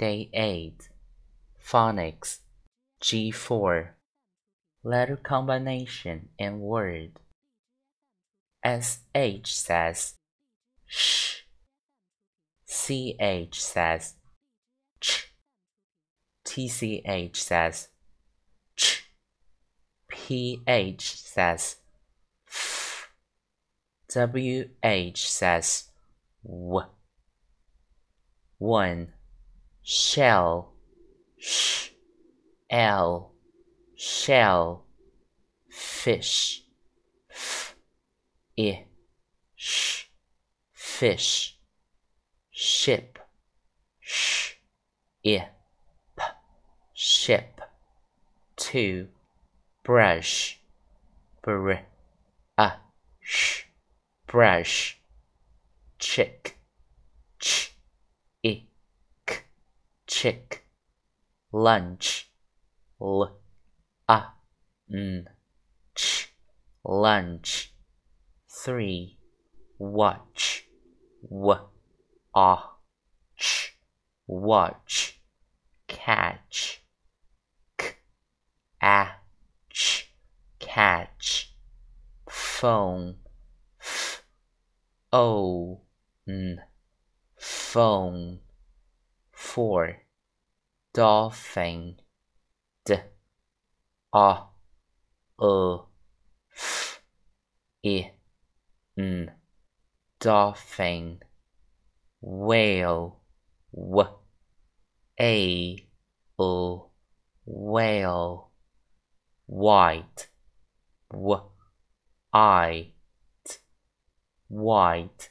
Day 8 Phonics. G4 Letter combination and word. SH says sh. CH says ch. TCH says ch. PH says f. WH says w. 1 shell sh l shell fish f i sh fish ship sh i p ship 2 brush br a sh brush chick chick. Lunch. L. A. N. Ch. Lunch. 3 watch. W. A. Ch. Watch. Catch. K. A. Ch. Catch. Phone. F. O. N. Phone. 4 dolphin d a e f i n. Dolphin whale. W a l whale. White. W i t white